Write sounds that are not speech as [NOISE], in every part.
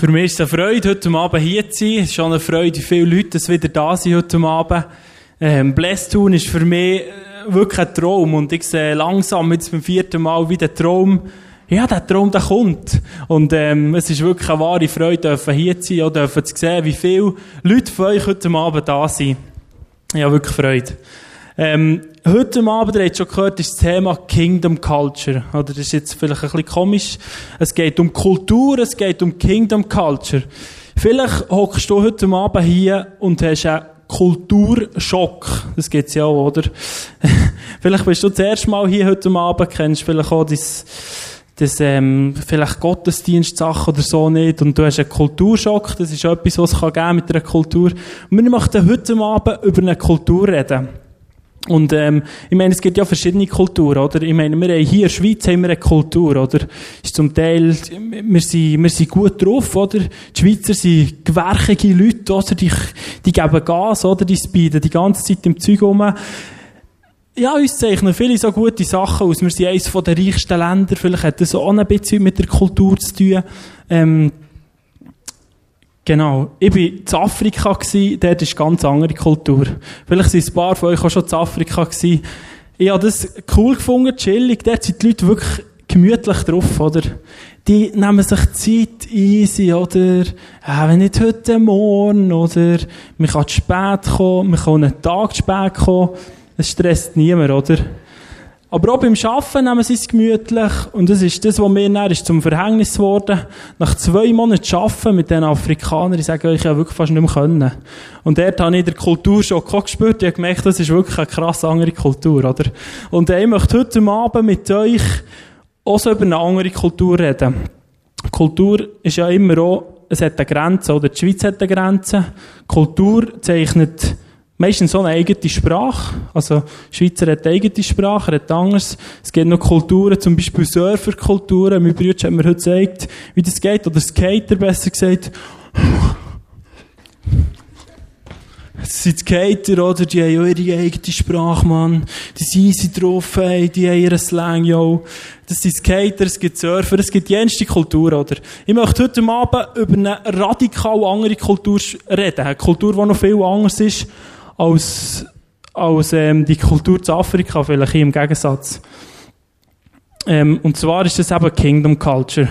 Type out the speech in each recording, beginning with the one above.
Für mich ist es eine Freude, heute Abend hier zu sein. Es ist schon eine Freude, wie viele Leute wieder da sind heute Abend. Ähm, Blästun ist für mich äh, wirklich ein Traum. Und ich sehe langsam jetzt beim vierten Mal wie der Traum, ja, der Traum, der kommt. Und, ähm, es ist wirklich eine wahre Freude, dürfen hier zu sein, und dürfen zu sehen, wie viele Leute von euch heute Abend da sind. Ja, wirklich Freude. Ähm, heute Abend, ihr habt schon gehört, ist das Thema Kingdom Culture. Oder das ist jetzt vielleicht ein bisschen komisch. Es geht um Kultur, es geht um Kingdom Culture. Vielleicht hockst du heute Abend hier und hast einen Kulturschock. Das gibt's ja auch, oder? [LAUGHS] vielleicht bist du das erste Mal hier heute Abend, kennst vielleicht auch das, das ähm, vielleicht Gottesdienstsache oder so nicht und du hast einen Kulturschock, das ist etwas, was es kann mit einer Kultur. Und wir möchten heute Abend über eine Kultur reden. Und ähm, ich meine, es gibt ja verschiedene Kulturen, oder? Ich meine, wir haben hier in der Schweiz haben wir eine Kultur, oder? Ist zum Teil, wir sind, wir sind gut drauf, oder? Die Schweizer sind gewerkige Leute, oder? Die, die geben Gas, oder? Die speeden die ganze Zeit im Zeug rum. Ja, uns zeichnen viele so gute Sachen aus. Wir sind eines der reichsten Länder. Vielleicht hat das auch ein bisschen mit der Kultur zu tun. Ähm, Genau. Ich war in Afrika, dort ist eine ganz andere Kultur. Vielleicht sind ein paar von euch auch schon in Afrika gewesen. Ich habe das cool gefunden, chillig. Dort sind die Leute wirklich gemütlich drauf, oder? Die nehmen sich Zeit easy, oder? Äh, wenn nicht heute Morgen, oder? Man kann zu spät kommen, man kann einen Tag zu spät kommen. Das stresst niemand, oder? Aber auch beim Arbeiten nehmen sie es gemütlich. Und das ist das, was mir dann ist zum Verhängnis geworden. Nach zwei Monaten Arbeiten mit den Afrikanern, ich sage euch, ich habe wirklich fast nicht mehr können. Und dort habe ich der Kulturschock auch gespürt. Ich habe gemerkt, das ist wirklich eine krass andere Kultur, oder? Und ich möchte heute Abend mit euch auch so über eine andere Kultur reden. Kultur ist ja immer auch, es hat eine Grenze, oder? Die Schweiz hat eine Grenze. Kultur zeichnet meistens so eine eigene Sprache. Also, Schweizer hat eine eigene Sprache, er hat anders. Es gibt noch Kulturen, zum Beispiel Surferkulturen. Mein Bruder hat mir heute gezeigt, wie das geht, oder Skater besser gesagt. Das sind Skater, oder? Die haben ja ihre eigene Sprache, Mann. Die sind easy drauf, ey. Die haben ihren Slang, yo. Das sind Skater, es gibt Surfer, es gibt jenste Kultur, oder? Ich möchte heute Abend über eine radikal andere Kultur reden. Eine Kultur, die noch viel anders ist als, als ähm, die Kultur zu Afrika, vielleicht im Gegensatz. Ähm, und zwar ist das eben Kingdom Culture.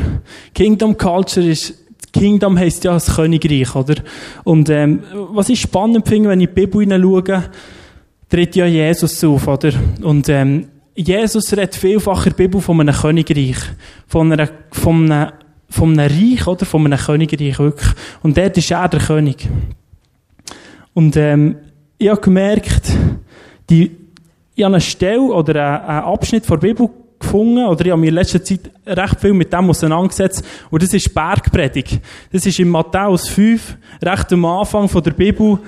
Kingdom Culture ist, Kingdom heisst ja das Königreich, oder? Und ähm, was ich spannend finde, wenn ich in die Bibel hineinschaue, tritt ja Jesus auf, oder? Und ähm, Jesus redet vielfach in der Bibel von einem Königreich, von, einer, von, einem, von einem Reich, oder? Von einem Königreich, wirklich. Und dort ist er der König. Und ähm, ich habe gemerkt, die, ich habe eine Stelle oder einen Abschnitt der Bibel gefunden, oder ich habe mir in letzter Zeit recht viel mit dem auseinandergesetzt, und das ist Bergpredigt. Das ist in Matthäus 5, recht am Anfang von der Bibel,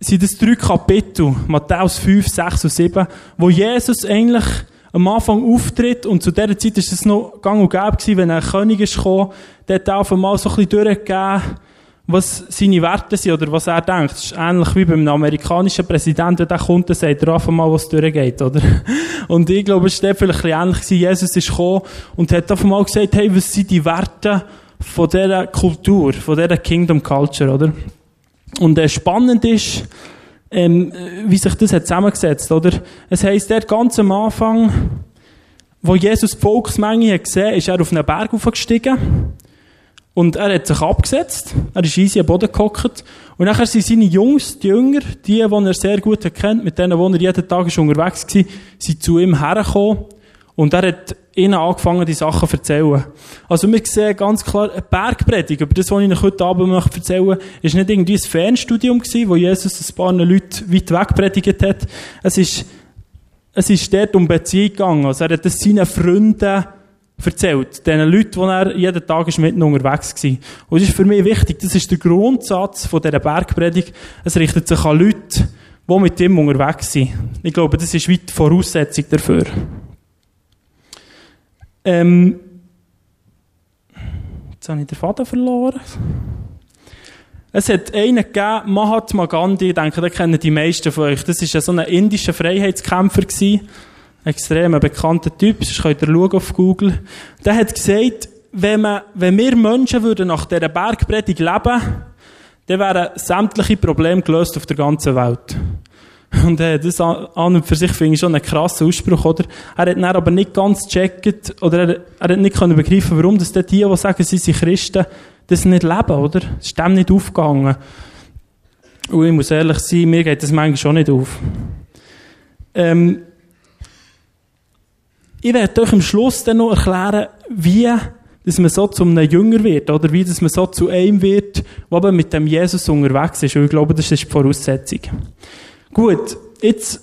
sind das drei Kapitel, Matthäus 5, 6 und 7, wo Jesus eigentlich am Anfang auftritt, und zu dieser Zeit ist es noch gang und gäbe wenn ein König ist gekommen, der hat auf einmal so ein bisschen durchgegeben, was seine Werte sind oder was er denkt. Das ist ähnlich wie beim amerikanischen Präsidenten, der kommt, dann sagt einfach mal, was durchgeht, oder? [LAUGHS] Und ich glaube, es war vielleicht ein ähnlich. Jesus ist gekommen und hat einfach mal gesagt, hey, was sind die Werte von dieser Kultur, von dieser Kingdom Culture, oder? Und äh, spannend ist, ähm, wie sich das hat zusammengesetzt, oder? Es heisst, der ganz am Anfang, wo Jesus die Volksmenge hat gesehen, ist er auf einen Berg aufgestiegen und er hat sich abgesetzt, er ist easy am Boden gehockt. Und nachher sind seine Jungs, die Jünger, die, die er sehr gut kennt, mit denen, wo er jeden Tag ist unterwegs war, sind zu ihm hergekommen. Und er hat ihnen angefangen, die Sachen zu erzählen. Also wir sehen ganz klar, eine Bergpredigt, über das, was ich euch heute Abend möchte erzählen, ist nicht irgendwie ein Fernstudium gewesen, wo Jesus ein paar Leute weit weg predigt hat. Es ist, es ist dort um Beziehung gegangen. Also er hat es seinen Freunden erzählt. Den Leuten, die er jeden Tag ist mitten unterwegs war. Und das ist für mich wichtig. Das ist der Grundsatz von dieser Bergpredigt. Es richtet sich an Leute, die mit ihm unterwegs sind. Ich glaube, das ist weit die Voraussetzung dafür. Ähm, jetzt habe ich den Faden verloren. Es hat einen gegeben, Mahatma Gandhi, ich denke, den kennen die meisten von euch. Das war so ein indischer Freiheitskämpfer. Gewesen extrem bekannter Typ, das könnt ihr schauen auf Google. Der hat gesagt, wenn, man, wenn wir Menschen würden nach dieser Bergpredigt leben, dann wären sämtliche Probleme gelöst auf der ganzen Welt. Und äh, das an und für sich finde ich schon einen krassen Ausspruch, oder? Er hat dann aber nicht ganz gecheckt, oder er, er hat nicht können begreifen, warum das die, die sagen, sie sind Christen, das nicht leben, oder? Es ist dem nicht aufgegangen. Und ich muss ehrlich sein, mir geht das manchmal schon nicht auf. Ähm, ich werde euch am Schluss dann noch erklären, wie dass man so zu einem Jünger wird, oder wie dass man so zu einem wird, der aber mit dem Jesus unterwegs ist. Und ich glaube, das ist die Voraussetzung. Gut, jetzt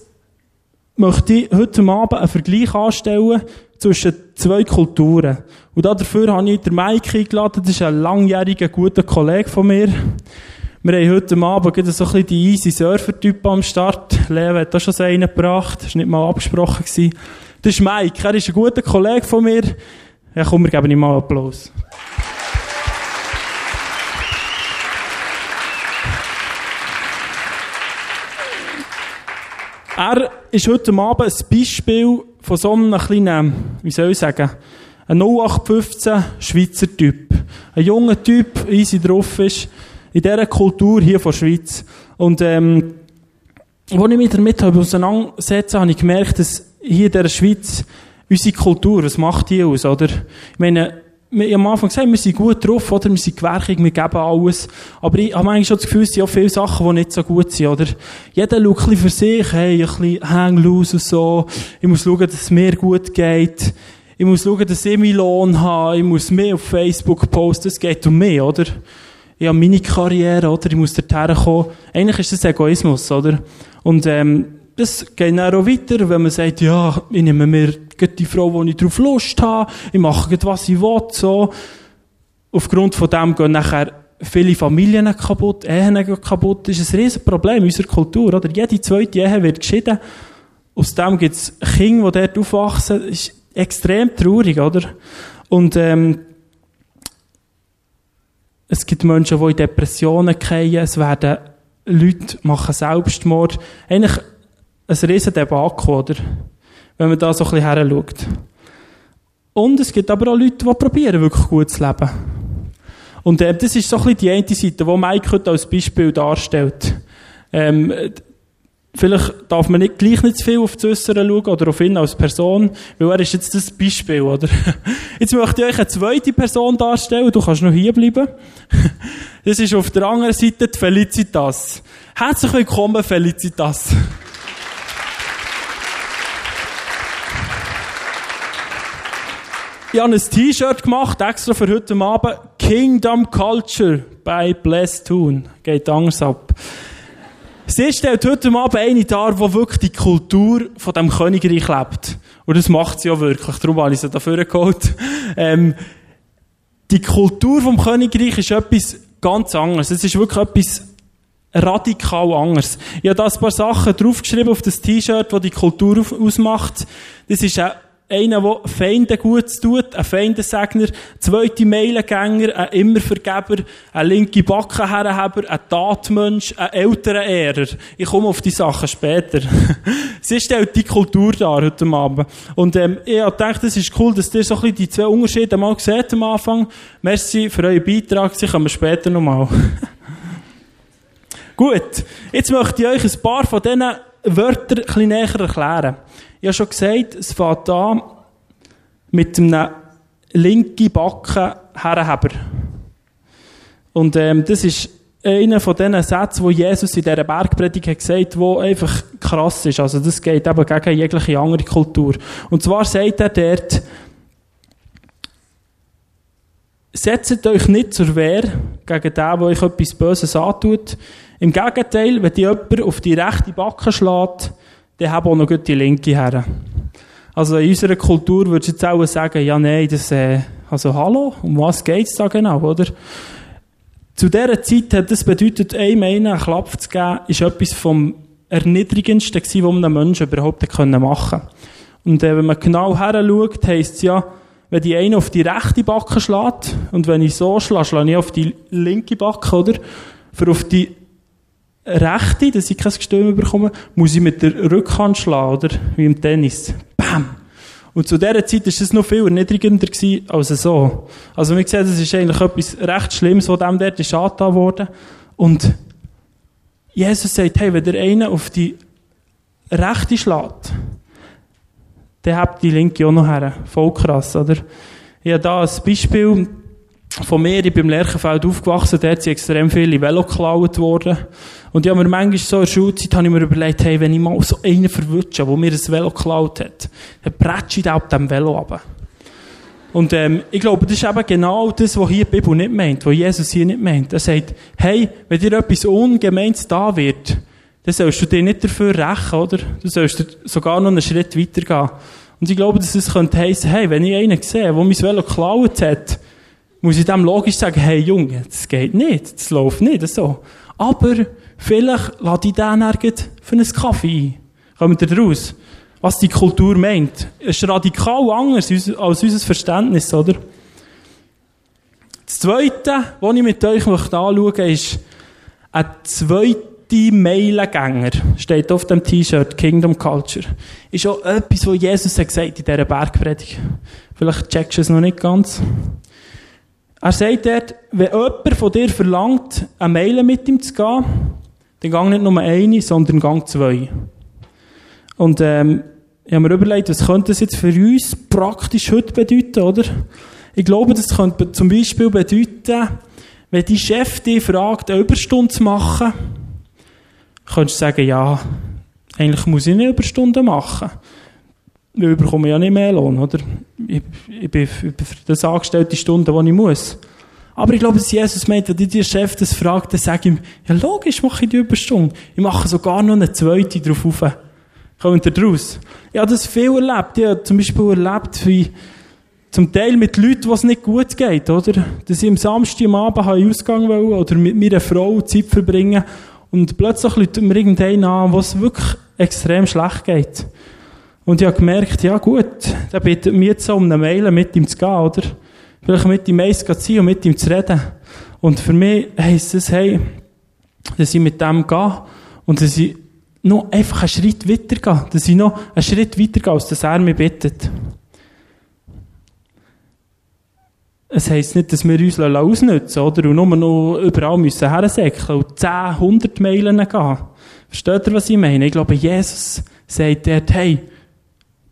möchte ich heute Abend einen Vergleich anstellen zwischen zwei Kulturen. Und dafür habe ich den Mike eingeladen, das ist ein langjähriger, guter Kollege von mir. Wir haben heute Abend so ein bisschen die easy Surfer-Typen am Start. Leo hat da schon so einen gebracht. Das war nicht mal abgesprochen. Das ist Mike. Er ist ein guter Kollege von mir. Ja, komm, wir geben ihm mal Applaus. Er ist heute Abend ein Beispiel von so einem kleinen, wie soll ich sagen, ein 0815 Schweizer Typ. Ein junger Typ, easy drauf ist, in dieser Kultur hier von der Schweiz. Und, ähm, als ich mich damit auseinandersetze, habe ich gemerkt, dass hier in der Schweiz unsere Kultur, was macht die aus, oder? Ich meine, wir haben am Anfang gesagt, wir sind gut drauf, oder? Wir sind gewerkig, wir geben alles. Aber ich habe eigentlich schon das Gefühl, es sind auch viele Sachen, die nicht so gut sind, oder? Jeder schaut ein bisschen für sich, hey, ein bisschen hang loose und so. Ich muss schauen, dass es mir gut geht. Ich muss schauen, dass ich meinen Lohn habe. Ich muss mehr auf Facebook posten. Es geht um mich, oder? Ich habe meine Karriere, oder? Ich muss dorthin kommen. Eigentlich ist das Egoismus, oder? Und, ähm, das geht dann auch weiter, wenn man sagt, ja, ich nehme mir die Frau, wo ich drauf Lust habe, ich mache was ich will, so. Aufgrund von dem gehen nachher viele Familien kaputt, Ehen kaputt. Das ist ein riesen Problem in unserer Kultur, oder? Jede zweite Ehe wird geschieden. Aus dem gibt es Kinder, die dort aufwachsen. Das ist extrem traurig, oder? Und, ähm, es gibt Menschen, die in Depressionen fallen. Es werden Leute machen Selbstmord. Eigentlich ein riesen Debakel, oder? Wenn man da so ein bisschen her schaut. Und es gibt aber auch Leute, die probieren, wirklich gut zu leben. Und äh, das ist so ein bisschen die eine Seite, die Mike heute als Beispiel darstellt. Ähm, vielleicht darf man nicht gleich nicht zu viel auf das Äußere schauen oder auf ihn als Person, weil er ist jetzt das Beispiel, oder? [LAUGHS] Jetzt möchte ich euch eine zweite Person darstellen, du kannst noch hier bleiben. [LAUGHS] Das ist auf der anderen Seite die Felicitas. Herzlich willkommen, Felicitas. Ich habe ein T-Shirt gemacht, extra für heute Abend. Kingdom Culture bei Blessed Tune. Geht anders ab. Sie stellt heute Abend eine dar, die wirklich die Kultur von dem Königreich lebt. Und das macht sie ja wirklich. Darum habe ich sie dafür geholt. [LAUGHS] Ähm, die Kultur vom Königreich ist etwas ganz anderes. Es ist wirklich etwas radikal anders. Ich habe da ein paar Sachen draufgeschrieben auf das T-Shirt, das die Kultur ausmacht. Das ist eine einer, der Feinde gut tut, ein Feindesegner, zweite Meilengänger, ein Immervergeber, ein linke Backenherrenheber, ein Tatmensch, ein älterer Ehrer. Ich komme auf die Sachen später. [LAUGHS] Sie stellt die Kultur dar heute Abend. Und ähm, ich gedacht, es ist cool, dass ihr so ein bisschen die zwei Unterschiede mal seht am Anfang. Merci für euren Beitrag, sie kommen später nochmal. [LAUGHS] Gut, jetzt möchte ich euch ein paar von diesen Wörtern ein bisschen näher erklären. Ich habe schon gesagt, es fängt an mit einem linken Backen Herrenheber. Und ähm, das ist einer von diesen Sätzen, wo Jesus in dieser Bergpredigt hat gesagt, wo einfach krass ist. Also das geht eben gegen jegliche andere Kultur. Und zwar sagt er dort, setzt euch nicht zur Wehr gegen den, der euch etwas Böses antut. Im Gegenteil, wenn die jemand auf die rechte Backe schlägt, dann haben auch noch die linke her. Also in unserer Kultur würdest du jetzt auch sagen, ja, nein, das, äh, also hallo, um was geht's da genau, oder? Zu dieser Zeit hat das bedeutet, einem einen Klapp zu geben, ist etwas vom Erniedrigendsten gewesen, was einem Menschen überhaupt machen konnte. Und äh, wenn man genau her schaut, heisst es ja, wenn die eine auf die rechte Backe schlägt, und wenn ich so schlage, schlage ich auf die linke Backe, oder? Für auf die Rechte, dass ich kein Gestöhn bekomme, muss ich mit der Rückhand schlagen, oder? Wie im Tennis. Bam! Und zu dieser Zeit war es noch viel erniedrigender als so. Also, wir sehen, das ist eigentlich etwas recht Schlimmes, was dem dort ist angetan wurde. Und Jesus sagt, hey, wenn der eine auf die rechte schlägt, dann habt die linke auch noch her. Voll krass, oder? Ich habe da ein Beispiel von mir, ich bin im Lerchenfeld aufgewachsen, dort sind extrem viele Velo geklaut worden. Und ich habe mir manchmal so in der Schulzeit habe ich mir überlegt, hey, wenn ich mal so einen verwutsche, der mir ein Velo geklaut hat, dann prätsche ich auf dem Velo runter. Und ähm, ich glaube, das ist eben genau das, was hier die Bibel nicht meint, was Jesus hier nicht meint. Er sagt, hey, wenn dir etwas Ungemeins da wird, dann sollst du dich nicht dafür rächen, oder? Du sollst sogar noch einen Schritt weitergehen. Und ich glaube, dass es könnte heissen, hey, wenn ich einen sehe, der mein Velo geklaut hat, muss ich dem logisch sagen, hey Junge, das geht nicht, das läuft nicht so. Aber vielleicht lade ich den nirgends für einen Kaffee ein. Kommt ihr raus? Was die Kultur meint. Ist radikal anders als unser Verständnis, oder? Das Zweite, was ich mit euch anschauen möchte, ist ein zweiter Meilengänger. Steht auf dem T-Shirt, Kingdom Culture. Ist auch etwas, was Jesus hat gesagt in dieser Bergpredigt. Vielleicht checkst du es noch nicht ganz. Er sagt dort, wenn jemand von dir verlangt, eine Meile mit ihm zu gehen, dann gang nicht nur eine, sondern gang zwei. Und ähm, ich habe mir überlegt, was könnte das jetzt für uns praktisch heute bedeuten, oder? Ich glaube, das könnte zum Beispiel bedeuten, wenn die Chef dich fragt, eine Überstunde zu machen, könntest du sagen, ja, eigentlich muss ich eine Überstunde machen. Wir bekommen ja nicht mehr Lohn, oder? Ich, ich bin für das angestellt die Stunden, die ich muss. Aber ich glaube, dass Jesus meint, wenn der Chef das fragt, dann ich ihm, ja logisch mache ich die Überstunde. Ich mache sogar noch eine zweite drauf auf. Kommt ihr draus? Ich habe das viel erlebt. Ich habe zum Beispiel erlebt, wie zum Teil mit Leuten, was nicht gut geht, oder? Dass ich am Samstag am Abend einen Ausgang wollte oder mit meiner Frau Zeit verbringen und plötzlich läutet mir irgendeinen an, was wirklich extrem schlecht geht. Und ich habe gemerkt, ja gut, der bittet mich jetzt um eine Mail mit ihm zu gehen, oder? Vielleicht mit ihm eins zu ziehen und mit ihm zu reden. Und für mich heisst es, hey, dass ich mit dem gehe und dass ich noch einfach einen Schritt weitergehe. Dass ich noch einen Schritt weitergehe, als dass er mich bittet. Es heisst nicht, dass wir uns ausnutzen oder? Und nur noch überall müssen hersäckeln und 10, 100 Meilen gehen. Versteht ihr, was ich meine? Ich glaube, Jesus sagt dort, hey,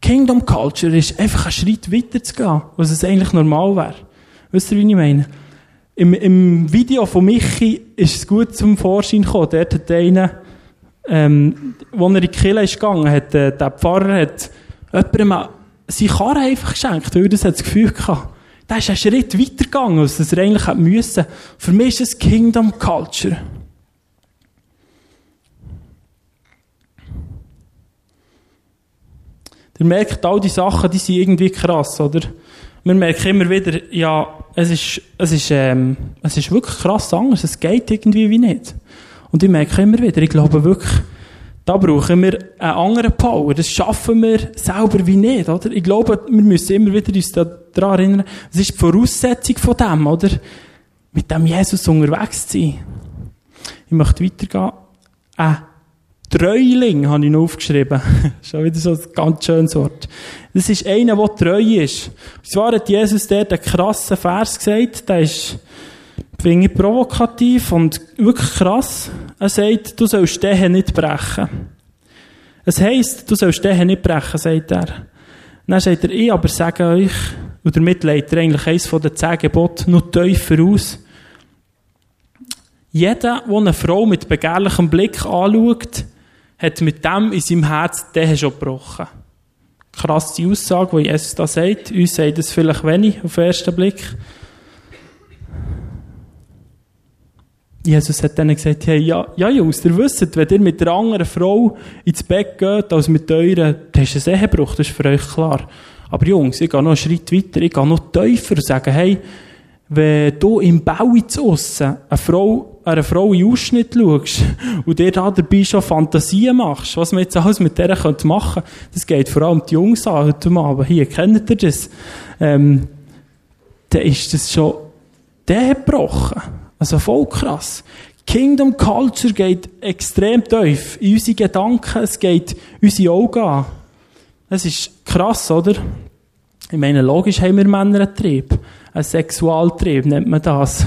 Kingdom Culture ist einfach einen Schritt weiter zu gehen, was es eigentlich normal wäre. Wisst ihr, wie ich meine? Im, Im Video von Michi ist es gut zum Vorschein gekommen. Dort hat einer, ähm, wo er in die Kirche ist gegangen, hat, äh, der Pfarrer hat jemandem seine Karre einfach geschenkt, weil er das, das Gefühl hatte. Der ist einen Schritt weiter gegangen, als er eigentlich hätte müssen. Für mich ist es Kingdom Culture. Ihr merkt, all die Sachen, die sind irgendwie krass, oder? Wir merken immer wieder, ja, es ist, es ist, ähm, es ist wirklich krass anders. Es geht irgendwie wie nicht. Und ich merke immer wieder, ich glaube wirklich, da brauchen wir einen anderen Power. Das schaffen wir selber wie nicht, oder? Ich glaube, wir müssen immer wieder uns daran erinnern, das ist die Voraussetzung von dem, oder? Mit dem Jesus unterwegs zu sein. Ich möchte weitergehen. Ein Treuling habe ich noch aufgeschrieben. [LAUGHS] Schon wieder so ein ganz schönes Wort. Das ist einer, der treu ist. Und zwar hat Jesus dort einen krassen Vers gesagt, der ist, finde ich, provokativ und wirklich krass. Er sagt, du sollst den nicht brechen. Es heisst, du sollst den nicht brechen, sagt er. dann sagt er, ich aber sage euch, und damit leitet er eigentlich eines von den zehn Geboten noch tiefer aus. Jeder, der eine Frau mit begehrlichem Blick anschaut, hat mit dem in seinem Herz den schon gebrochen. Krasse Aussage, die Jesus da sagt. Uns sagt es vielleicht wenig auf den ersten Blick. Jesus hat dann gesagt, hey, ja, ja Jungs, ihr wisst, wenn ihr mit einer anderen Frau ins Bett geht, als mit euren, dann ist es Ehebruch, das ist für euch klar. Aber Jungs, ich gehe noch einen Schritt weiter, ich gehe noch tiefer und sage, hey, wenn du im Bau jetzt aussen eine Frau, eine Frau in Ausschnitt schaust [LAUGHS] und dir da dabei schon Fantasien machst, was man jetzt alles mit der könnte machen, das geht vor allem die Jungs an heute Abend. Hier, kennt ihr das? Ähm, dann ist das schon gebrochen. Also voll krass. Kingdom Culture geht extrem tief in unsere Gedanken, es geht unsere Augen an. Es ist krass, oder? Ich meine, logisch haben wir Männer einen Trieb. Ein Sexualtrieb nennt man das.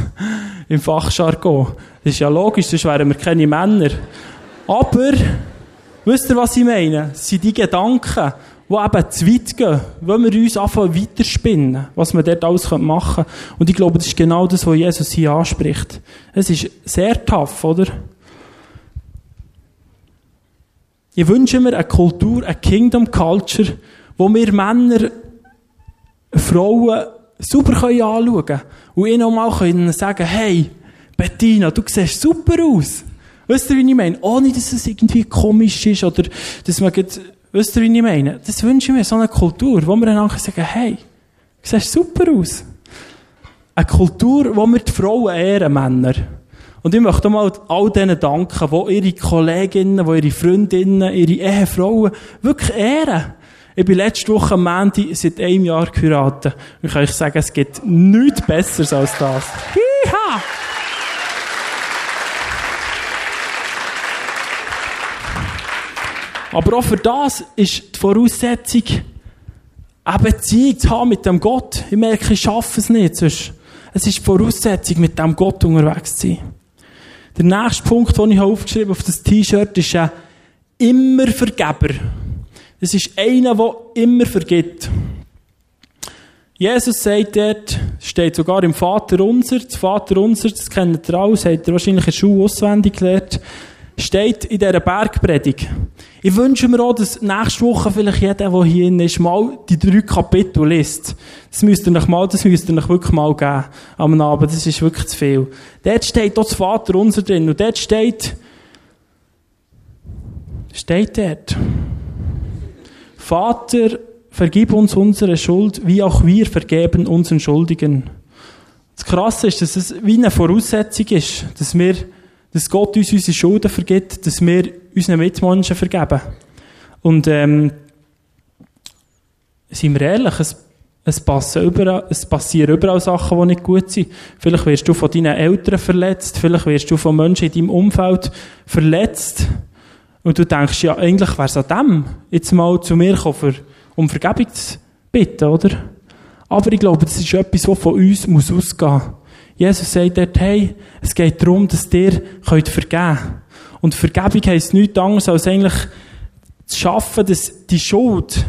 Im Fachjargon. Das ist ja logisch, sonst wären wir keine Männer. Aber, wisst ihr, was ich meine? Es sind die Gedanken, die eben zu weit gehen, wenn wir uns anfangen weiterspinnen, was wir dort alles machen können. Und ich glaube, das ist genau das, was Jesus hier anspricht. Es ist sehr tough, oder? Ich wünsche mir eine Kultur, eine Kingdom Culture, wo wir Männer, Frauen super anschauen können und ihnen auch mal sagen hey, Bettina, du siehst super aus. Weißt du, wie ich meine? Ohne, dass es irgendwie komisch ist oder dass man geht, weißt du, wie ich meine? Das wünsche ich mir, so eine Kultur, wo wir einander sagen, hey, du siehst super aus. Eine Kultur, wo wir die Frauen ehren, Männer. Und ich möchte mal all denen danken, die ihre Kolleginnen, die ihre Freundinnen, ihre Ehefrauen wirklich ehren. Ich bin letzte Woche am Mandy seit einem Jahr geheiratet. Und ich kann euch sagen, es gibt nichts Besseres als das. Hiha! Aber auch für das ist die Voraussetzung, eine Beziehung zu haben mit dem Gott. Ich merke, ich schaffe es nicht. Sonst. Es ist die Voraussetzung, mit dem Gott unterwegs zu sein. Der nächste Punkt, den ich aufgeschrieben habe auf das T-Shirt, ist ein immer Vergeber. Das ist einer, der immer vergibt. Jesus sagt dort, steht sogar im Vater unser, das Vater unser, das kennt ihr alle, hat er wahrscheinlich in Schule auswendig gelernt steht in dieser Bergpredigt. Ich wünsche mir auch, dass nächste Woche vielleicht jeder, der hier ist, mal die drei Kapitel liest. Das müsst ihr euch mal, das müsst ihr euch wirklich mal geben. Am Abend. Das ist wirklich zu viel. Dort steht auch das Vater unser drin. Und dort steht, steht dort, Vater, vergib uns unsere Schuld, wie auch wir vergeben unseren Schuldigen. Das Krasse ist, dass es wie eine Voraussetzung ist, dass wir dass Gott uns unsere Schulden vergibt, dass wir unseren Mitmenschen vergeben. Und ähm, sind wir ehrlich, es, es, passen überall, es passieren überall Sachen, die nicht gut sind. Vielleicht wirst du von deinen Eltern verletzt, vielleicht wirst du von Menschen in deinem Umfeld verletzt. Und du denkst, ja, eigentlich wäre es an dem, jetzt mal zu mir kommen, um Vergebung zu bitten, oder? Aber ich glaube, das ist etwas, was von uns muss ausgehen muss. Jesus sagt dort, hey, es geht darum, dass ihr könnt vergeben. Und Vergebung heisst nichts anderes, als eigentlich zu schaffen, dass die Schuld,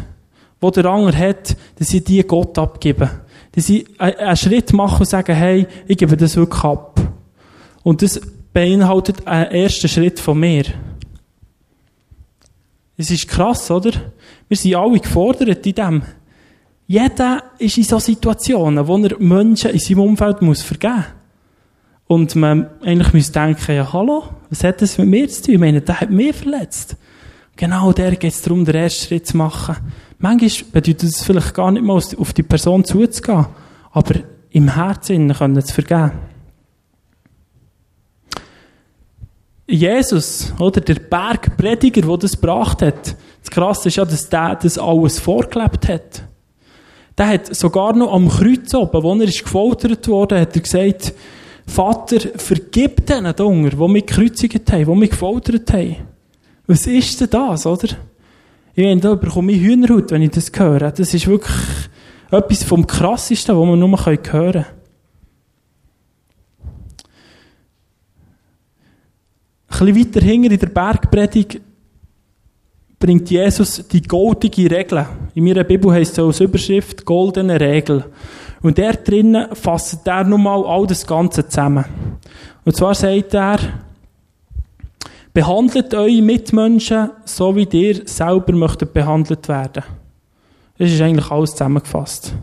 die der andere hat, dass sie die Gott abgeben. Dass sie einen Schritt machen und sagen, hey, ich gebe das wirklich ab. Und das beinhaltet einen ersten Schritt von mir. Es ist krass, oder? Wir sind alle gefordert in dem. Jeder ist in so Situationen, wo er Menschen in seinem Umfeld muss vergeben muss. Und man eigentlich muss denken, ja, hallo, was hat das mit mir zu tun? Ich meine, der hat mich verletzt. Genau der geht es darum, den ersten Schritt zu machen. Manchmal bedeutet es vielleicht gar nicht mal, auf die Person zuzugehen, aber im Herzen können zu vergeben. Jesus, oder der Bergprediger, der das gebracht hat, das Krasse ist ja, dass der das alles vorgelebt hat. Der hat sogar noch am Kreuz oben, wo er ist gefoltert wurde, hat er gesagt, Vater, vergib denen da die mich gekreuzigt haben, die mich gefoltert haben. Was ist denn das, oder? Ich meine, da bekomme ich Hühnerhaut, wenn ich das höre. Das ist wirklich etwas vom Krassesten, was man nur hören kann. Bisschen weiter hinten in der Bergpredigt bringt Jesus die goldige Regel. In meiner Bibel heißt es so als Überschrift goldene Regel. Und der drinnen fasst er nochmal all das Ganze zusammen. Und zwar sagt er, behandelt eure Mitmenschen so, wie ihr selber möchtet behandelt werden. Das ist eigentlich alles zusammengefasst.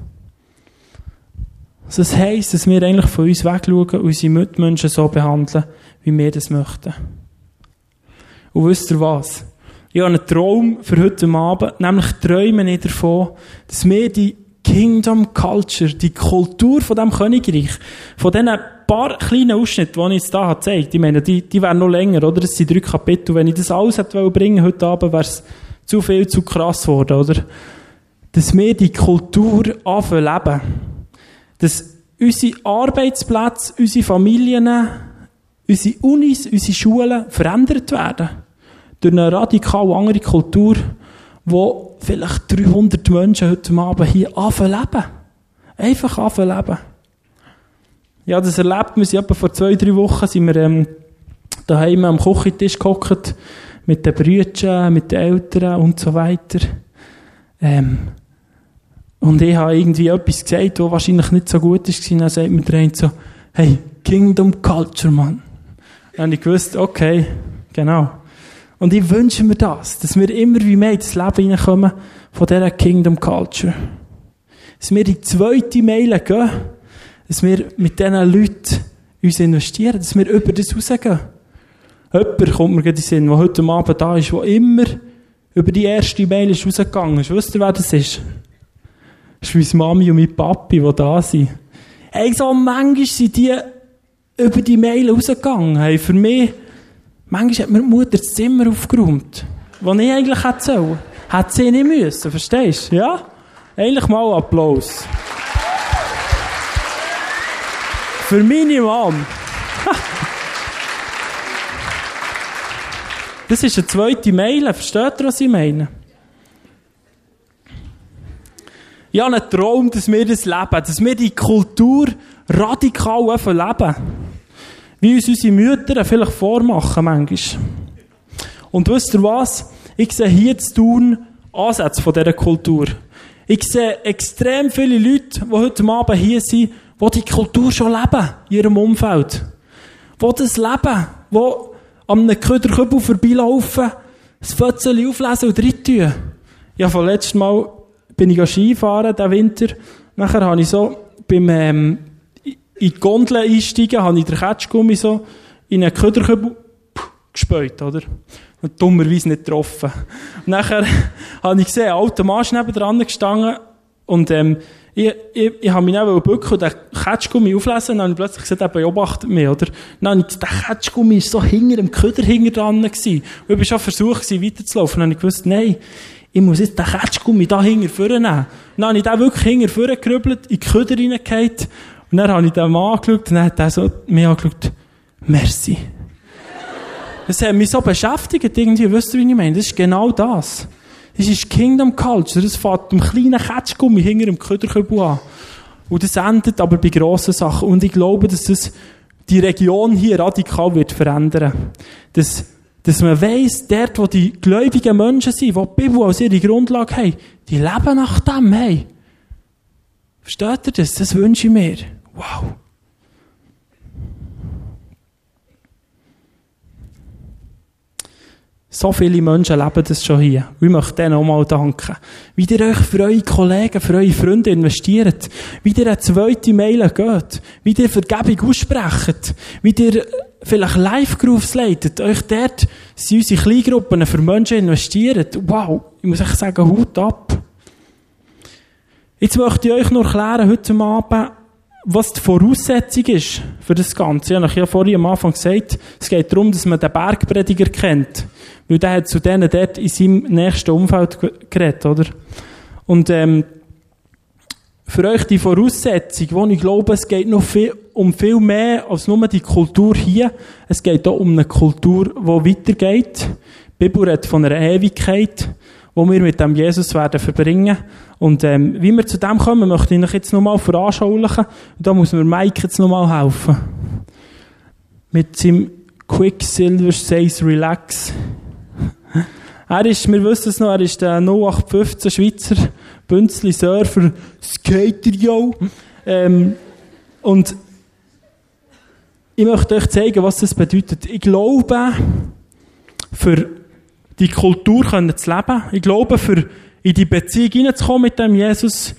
Das heisst, dass wir eigentlich von uns wegschauen und unsere Mitmenschen so behandeln, wie wir das möchten. Und wisst ihr was? Ich habe einen Traum für heute Abend, nämlich träume ich davon, dass wir die Kingdom Culture, die Kultur von dem Königreich, von diesen paar kleinen Ausschnitten, die ich jetzt hier gezeigt habe, ich meine, die, die wären noch länger, oder? Das sind drei Kapitel. Wenn ich das alles hätte bringen heute Abend, wäre es zu viel, zu krass geworden, oder? Dass wir die Kultur anfangen leben. Dass unsere Arbeitsplätze, unsere Familien, unsere Unis, unsere Schulen verändert werden. Durch eine radikal andere Kultur, wo vielleicht 300 Menschen heute Abend hier anfangen leben. Einfach anfangen leben. Ja, das erlebt wir. Etwa vor zwei, drei Wochen sind wir ähm, daheim am Küchentisch gehockt mit den Brüdern, mit den Eltern und so weiter. Ähm, und ich habe irgendwie etwas gesagt, was wahrscheinlich nicht so gut. Und dann sagt mir der so, hey, Kingdom Culture, Mann. Habe ich gewusst, okay, genau. Und ich wünsche mir das, dass wir immer wie mehr ins Leben hineinkommen von dieser Kingdom Culture. Dass wir die zweite Meile gehen, dass wir mit diesen Leuten uns investieren, dass wir über das rausgehen. Jemand kommt mir gerade in den Sinn, der heute Abend da ist, der immer über die erste Mail ist rausgegangen ist. Wisst ihr, wer das ist? Das ist meine Mami und mein Papi, die da sind. Hey, so manchmal sind die über die Mail rausgegangen. Hey, für mich, manchmal hat mir die Mutter das Zimmer aufgeräumt. Was ich eigentlich hätte sollen. Hätte sie nicht müssen, verstehst du? Ja? Eigentlich mal Applaus. Für meine Mom. [LAUGHS] Das ist eine zweite Mail. Versteht ihr, was ich meine? Ich habe einen Traum, dass wir das leben, dass wir die Kultur radikal leben. Wie uns unsere Mütter vielleicht vormachen manchmal. Und wisst ihr was? Ich sehe hier zu tun Ansätze von dieser Kultur. Ich sehe extrem viele Leute, die heute Abend hier sind, die die Kultur schon leben, in ihrem Umfeld. Die das leben, die an einem Köderkübel vorbeilaufen, das Fötzchen auflesen und drin tun. Ja, vom letzten Mal bin ich Skifahren, diesen Winter. Nachher habe ich so, beim, ähm, in die Gondel einsteigen, habe ich den Ketschgummi so in einen Köderkübel gespäut, oder? Und dummerweise nicht getroffen. Und nachher [LAUGHS] habe ich gesehen, ein alter Mann neben dran gestanden und, ähm, ich, ich, ich habe mich neben bücken und den Ketschgummi auflesen, und dann habe ich plötzlich gesagt, er beobachtet mich, oder? Dann habe ich, der Ketschgummi war so hinter dem Köder hinter dran gewesen. Und ich war schon versucht, weiterzulaufen. Und dann habe ich gewusst, nein, ich muss jetzt den Ketschgummi da hinter vorne nehmen. Dann habe ich den wirklich hinter vorne gerübbelt, in die Köder reingehauen. Und dann habe ich den Mann angeschaut und dann hat er so mir angeschaut, merci. Das hat mich so beschäftigt, irgendwie, wisst ihr, wie ich meine? Das ist genau das. Das ist Kingdom Culture. Das fängt einem kleinen Ketschgummi hinter dem Köderkübel an. Und das endet aber bei grossen Sachen. Und ich glaube, dass das die Region hier radikal wird verändern. Dass, dass man weiss, dort, wo die gläubigen Menschen sind, die die Bibel als ihre Grundlage haben, die leben nach dem, hey. Versteht ihr das? Das wünsche ich mir. Wow. So viele Menschen leben das schon hier. Ich möchte denen auch mal danken. Wie ihr euch für eure Kollegen, für eure Freunde investiert. Wie ihr eine zweite Mail geht. Wie ihr Vergebung aussprecht. Wie ihr vielleicht Live-Groups leitet. Euch dort sind unsere Kleingruppen für Menschen investiert. Wow. Ich muss euch sagen, Hut ab. Jetzt möchte ich euch noch erklären, heute Abend, was die Voraussetzung ist für das Ganze. Ich habe ja vorhin am Anfang gesagt, es geht darum, dass man den Bergprediger kennt. Weil der hat zu denen dort in seinem nächsten Umfeld geredet, oder? Und, ähm, für euch die Voraussetzung, wo ich glaube, es geht noch viel, um viel mehr als nur die Kultur hier. Es geht auch um eine Kultur, die weitergeht. Die Bibel redet von einer Ewigkeit, wo wir mit dem Jesus werden verbringen. Und ähm, wie wir zu dem kommen, möchte ich euch jetzt nochmal veranschaulichen. Und da muss mir Mike jetzt nochmal helfen. Mit seinem Quicksilver Says Relax. Er ist, wir wissen es noch, er ist der 0815 Schweizer Bünzli-Surfer Skater, yo. Ähm, und ich möchte euch zeigen, was das bedeutet. Ich glaube, für die Kultur können zu leben, ich glaube, für in die Beziehung hineinzukommen mit dem Jesus,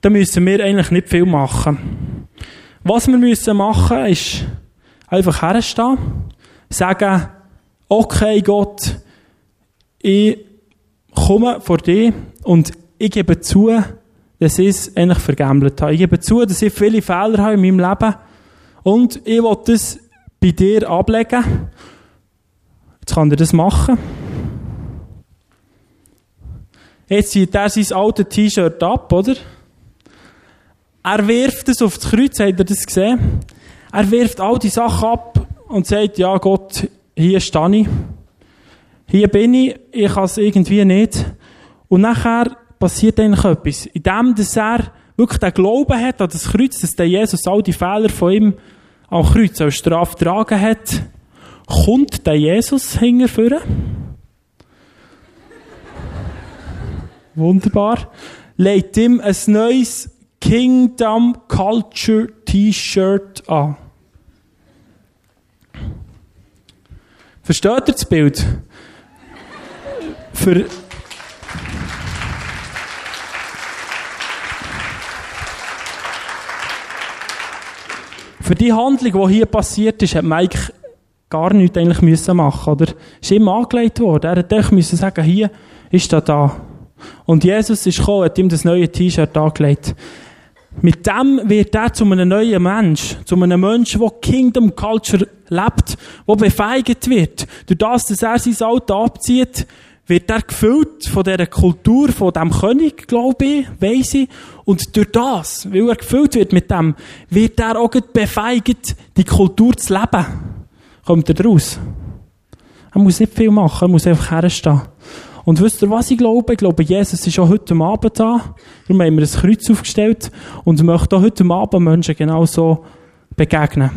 da müssen wir eigentlich nicht viel machen. Was wir müssen machen, ist einfach herstehen, sagen, okay Gott, ich komme vor dir und ich gebe zu, dass ich es eigentlich vergambelt habe. Ich gebe zu, dass ich viele Fehler habe in meinem Leben und ich will das bei dir ablegen. Jetzt kann er das machen. Jetzt zieht er sein altes T-Shirt ab, oder? Er wirft es auf das Kreuz, habt ihr das gesehen? Er wirft all die Sachen ab und sagt, ja Gott, hier stehe ich. Hier bin ich, ich kann es irgendwie nicht. Und nachher passiert eigentlich etwas. In dem, dass er wirklich den Glauben hat an das Kreuz, dass der Jesus all die Fehler von ihm am Kreuz als Strafe getragen hat, kommt der Jesus hinterführen. Wunderbar. Legt ihm ein neues Kingdom Culture T-Shirt an. Versteht ihr das Bild? Für Für die Handlung, die hier passiert ist, hat Mike gar nichts eigentlich müssen machen, oder? Ist ihm angelegt worden. Er hätte müssen sagen, hier ist er da. Und Jesus ist gekommen, hat ihm das neue T-Shirt angelegt. Mit dem wird er zu einem neuen Mensch, zu einem Menschen, der Kingdom Culture lebt, der befeigt wird. Durch das, dass er sein Auto abzieht, wird er gefüllt von dieser Kultur, von dem König, glaube ich, weiss ich. Und durch das, weil er gefüllt wird mit dem, wird er auch befeigt, die Kultur zu leben. Kommt er daraus? Er muss nicht viel machen, er muss einfach herstehen. Und wisst ihr, was ich glaube? Ich glaube, Jesus ist auch heute Abend da. Darum haben wir ein Kreuz aufgestellt und möchte auch heute Abend Menschen genau so begegnen.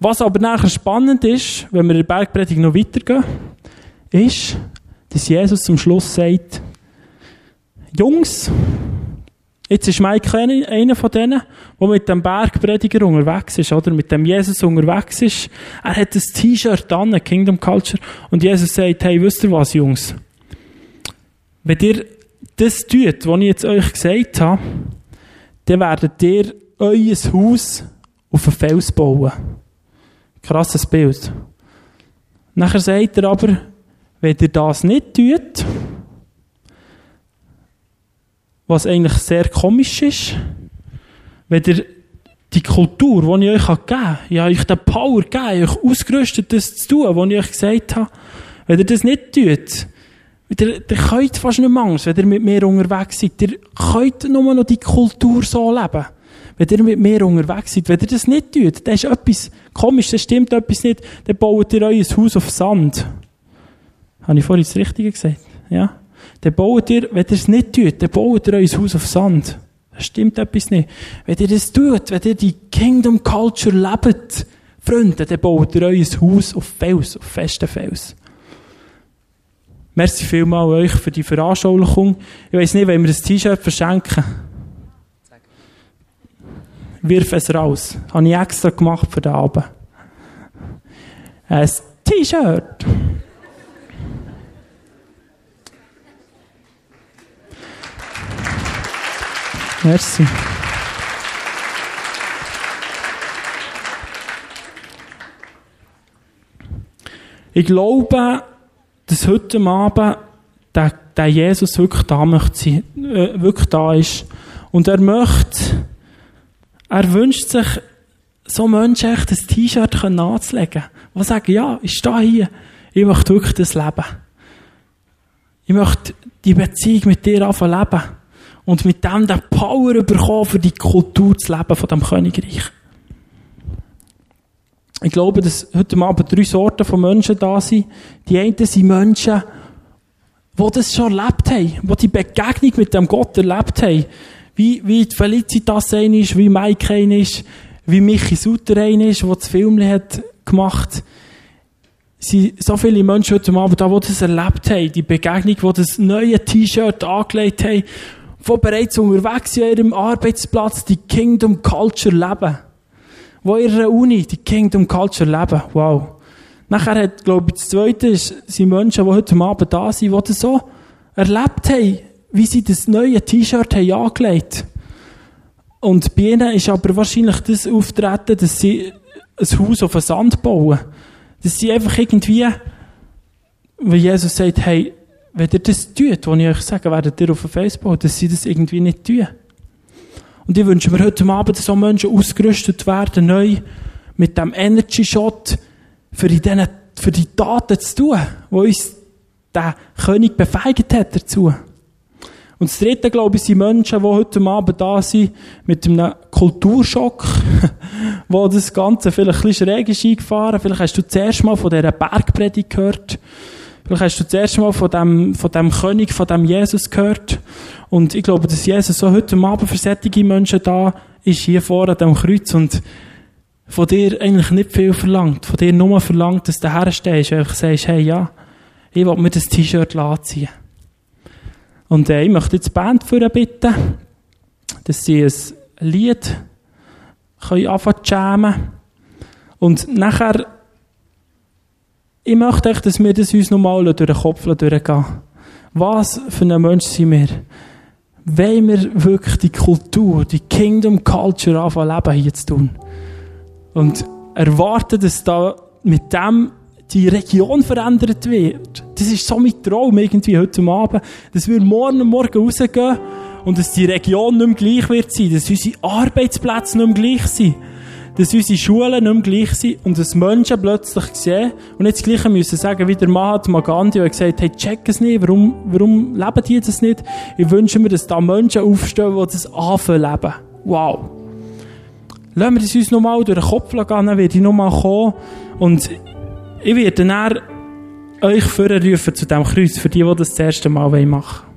Was aber nachher spannend ist, wenn wir in der Bergpredigt noch weitergehen, ist, dass Jesus zum Schluss sagt, Jungs, jetzt ist Mike einer von denen, der mit dem Bergprediger unterwegs ist, oder mit dem Jesus unterwegs ist. Er hat ein T-Shirt an, Kingdom Culture, und Jesus sagt, hey, wisst ihr was, Jungs? Wenn ihr das tut, was ich jetzt euch gesagt habe, dann werdet ihr euer Haus auf einen Fels bauen. Krasses Bild. Nachher sagt er aber, wenn ihr das nicht tut, was eigentlich sehr komisch ist, wenn ihr die Kultur, die ich euch gegeben habe, ich habe euch den Power gegeben, euch ausgerüstet, das zu tun, was ich euch gesagt habe, wenn ihr das nicht tut, ihr, ihr könnt fast nicht Angst, wenn ihr mit mir unterwegs seid. Ihr könnt nur noch die Kultur so leben. Wenn ihr mit mir unterwegs seid, wenn ihr das nicht tut, dann ist etwas komisch, dann stimmt etwas nicht, dann baut ihr euer Haus auf Sand. Habe ich vorhin das Richtige gesagt? Ja? Dann baut ihr, wenn ihr es nicht tut, dann baut ihr euer Haus auf Sand. Das stimmt etwas nicht. Wenn ihr das tut, wenn ihr die Kingdom Culture lebt, Freunde, dann baut ihr euer Haus auf Fels, auf festen Fels. Merci vielmal euch für die Veranschaulichung. Ich weiss nicht, wenn wir das T-Shirt verschenken. Wirf es raus. Habe ich extra gemacht für den Abend. Ein T-Shirt. Merci. Ich glaube, dass heute Abend der, der Jesus wirklich da möchte äh, wirklich da ist. Und er möchte, er wünscht sich, so Menschen echt ein T-Shirt anzulegen, die sagen, ja, ich stehe hier, ich möchte wirklich das leben. Ich möchte die Beziehung mit dir anfangen leben und mit dem den Power bekommen, für die Kultur zu leben von dem Königreich. Ich glaube, dass heute Abend drei Sorten von Menschen da sind. Die einen sind Menschen, die das schon erlebt haben, die die Begegnung mit dem Gott erlebt haben. Wie, wie Felicitas ein ist, wie Mike ein ist, wie Michi Sutter ein ist, der das Film hat gemacht es sind so viele Menschen heute Abend da, die das erlebt haben, die Begegnung, die das neue T-Shirt angelegt haben die bereits unterwegs sind an ihrem Arbeitsplatz die Kingdom Culture leben. Wo in ihrer Uni die Kingdom Culture leben. Wow. Nachher hat, glaube ich, das Zweite ist, sind Menschen, die heute Abend da sind, die das so erlebt haben, wie sie das neue T-Shirt haben angelegt. Und bei ihnen ist aber wahrscheinlich das Auftreten, dass sie ein Haus auf den Sand bauen. Dass sie einfach irgendwie, weil Jesus sagt, hey, wenn ihr das tut, was ich euch sage, werdet ihr auf Facebook, dass sie das irgendwie nicht tun. Und ich wünsche mir heute Abend, dass so Menschen ausgerüstet werden, neu mit dem Energy Shot für, die, für die Taten zu tun, wo uns der König befeigt hat dazu. Und das dritte, glaube ich, sind Menschen, die heute Abend da sind, mit einem Kulturschock, [LAUGHS] wo das Ganze vielleicht ein bisschen schräg ist eingefahren. Vielleicht hast du zuerst mal von dieser Bergpredigt gehört. Vielleicht hast du das erste Mal von dem, von dem König, von dem Jesus gehört. Und ich glaube, dass Jesus so heute Abend für solche Menschen da ist, hier vorne an dem Kreuz und von dir eigentlich nicht viel verlangt. Von dir nur verlangt, dass du herstehst und einfach sagst, hey, ja, ich will mir das T-Shirt anziehen. Und äh, ich möchte jetzt die Band für bitten, dass sie ein Lied können anfangen zu jammen. Und nachher, ich möchte echt, dass wir das uns nochmal durch den Kopf durchgehen. Was für ein Mensch sind wir? Wollen wir wirklich die Kultur, die Kingdom Culture anfangen leben hier zu tun? Und erwarten, dass da mit dem die Region verändert wird. Das ist so mein Traum irgendwie heute Abend, dass wir morgen und morgen rausgehen und dass die Region nicht mehr gleich wird sein, dass unsere Arbeitsplätze nicht mehr gleich sind, dass unsere Schulen nicht mehr gleich sind und dass Menschen plötzlich sehen und jetzt das Gleiche müssen sagen, wie der Mahatma Gandhi, der gesagt hey, check es nicht, warum, warum leben die das nicht? Ich wünsche mir, dass da Menschen aufstehen, die das anfangen leben. Wow. Lassen wir das uns nochmal durch den Kopf gehen, dann werde ich nochmal kommen und ich werde dann euch vorrufen zu diesem Kreuz, für die, die das das erste Mal machen wollen.